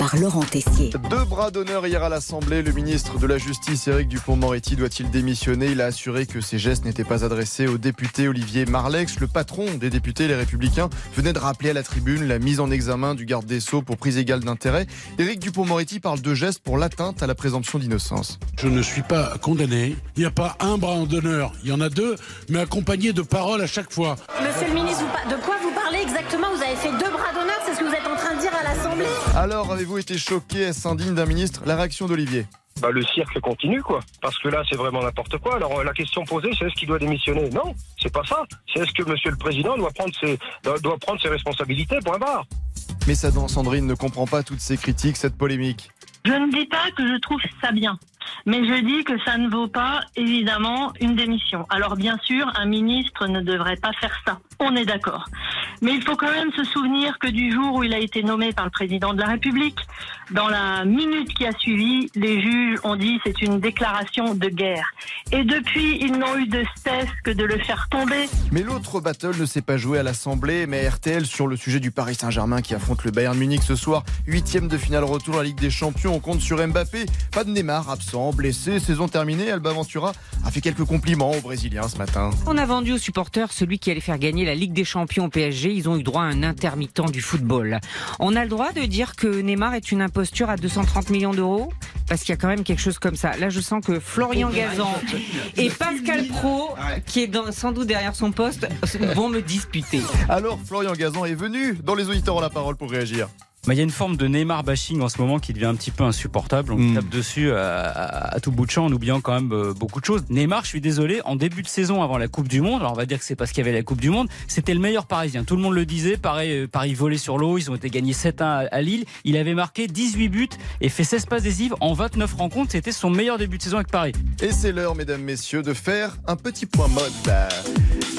par Laurent Tessier. Deux bras d'honneur hier à l'Assemblée. Le ministre de la Justice, Éric Dupont-Moretti, doit-il démissionner? Il a assuré que ses gestes n'étaient pas adressés au député Olivier Marlex. Le patron des députés Les Républicains venait de rappeler à la tribune la mise en examen du garde des Sceaux pour prise égale d'intérêt. Éric Dupont-Moretti parle de gestes pour l'atteinte à la présomption d'innocence. Je ne suis pas condamné. Il n'y a pas un bras d'honneur. Il y en a deux, mais accompagnés de paroles à chaque fois. Monsieur le ministre, de quoi vous parlez exactement? Vous avez fait deux bras d'honneur, dire à l'Assemblée Alors, avez-vous été choqué Est-ce indigne d'un ministre? La réaction d'Olivier? Bah, le cirque continue, quoi. Parce que là, c'est vraiment n'importe quoi. Alors, la question posée, c'est est-ce qu'il doit démissionner? Non, c'est pas ça. C'est est-ce que Monsieur le Président doit prendre ses, doit prendre ses responsabilités, point barre. Mais Sandrine ne comprend pas toutes ces critiques, cette polémique. Je ne dis pas que je trouve ça bien. Mais je dis que ça ne vaut pas, évidemment, une démission. Alors bien sûr, un ministre ne devrait pas faire ça. On est d'accord. Mais il faut quand même se souvenir que du jour où il a été nommé par le président de la République, dans la minute qui a suivi, les juges ont dit c'est une déclaration de guerre. Et depuis, ils n'ont eu de cesse que de le faire tomber. Mais l'autre battle ne s'est pas joué à l'Assemblée, mais RTL sur le sujet du Paris Saint-Germain qui affronte le Bayern Munich ce soir, huitième de finale retour à la Ligue des Champions. On compte sur Mbappé, pas de Neymar absent, blessé, saison terminée. Alba Ventura a fait quelques compliments aux Brésiliens ce matin. On a vendu aux supporters celui qui allait faire gagner la Ligue des Champions au PSG. Ils ont eu droit à un intermittent du football. On a le droit de dire que Neymar est une imposture à 230 millions d'euros? Parce qu'il y a quand même quelque chose comme ça. Là, je sens que Florian Gazan et Pascal Pro, qui est sans doute derrière son poste, vont me disputer. Alors, Florian Gazan est venu dans les auditeurs ont la parole pour réagir. Bah, il y a une forme de Neymar bashing en ce moment qui devient un petit peu insupportable. On hmm. tape dessus à, tout bout de champ en oubliant quand même euh, beaucoup de choses. Neymar, je suis désolé, en début de saison avant la Coupe du Monde, alors on va dire que c'est parce qu'il y avait la Coupe du Monde, c'était le meilleur parisien. Tout le monde le disait, pareil, euh, Paris volé sur l'eau, ils ont été gagnés 7-1 à Lille. Il avait marqué 18 buts et fait 16 passes décisives en 29 rencontres. C'était son meilleur début de saison avec Paris. Et c'est l'heure, mesdames, messieurs, de faire un petit point mode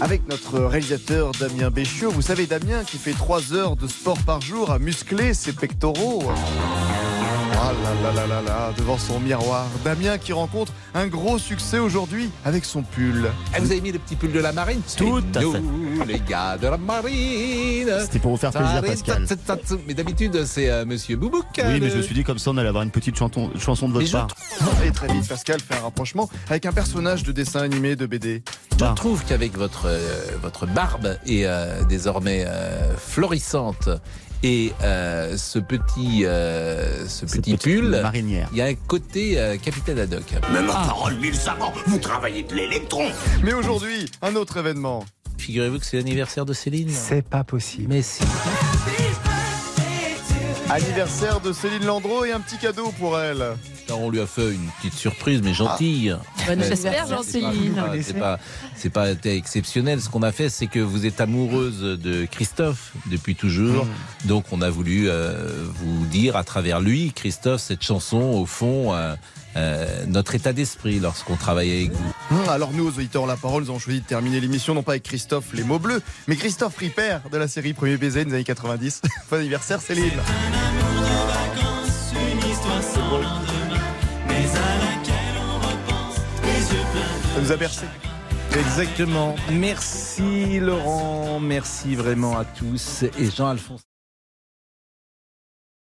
avec notre réalisateur Damien Béchiot. Vous savez, Damien qui fait 3 heures de sport par jour à muscler ses pectoraux ah là là là là là, devant son miroir. Damien qui rencontre un gros succès aujourd'hui avec son pull. Eh, vous avez mis le petit pull de la marine? Tout à fait. les gars de la marine. C'était pour vous faire plaisir, Pascal. Mais d'habitude, c'est euh, Monsieur Boubouk. Oui, mais je me suis dit comme ça, on allait avoir une petite chanson, chanson de votre part. Et très vite, Pascal fait un rapprochement avec un personnage de dessin animé de BD. Je trouve qu'avec votre, euh, votre barbe euh, désormais florissante et euh, ce petit, euh, ce petit pull, marinière. il y a un côté euh, capitaine Haddock. Mais ma parole, mille savants, vous travaillez de l'électron. Mais aujourd'hui, un autre événement. Figurez-vous que c'est l'anniversaire de Céline. C'est pas possible. Mais si. Anniversaire de Céline Landreau et un petit cadeau pour elle. On lui a fait une petite surprise, mais gentille. Ah. J'espère, Céline. C'est pas, c'est pas, exceptionnel. Ce qu'on a fait, c'est que vous êtes amoureuse de Christophe depuis toujours. Mm. Donc, on a voulu euh, vous dire à travers lui, Christophe, cette chanson, au fond, euh, euh, notre état d'esprit lorsqu'on travaille avec vous. Hum, alors nous, aux auditeurs La Parole, nous avons choisi de terminer l'émission non pas avec Christophe les mots bleus, mais Christophe Ripper de la série Premier baiser des années 90. bon anniversaire Céline. A bercé. Exactement. Merci Laurent, merci vraiment à tous. Et Jean-Alphonse.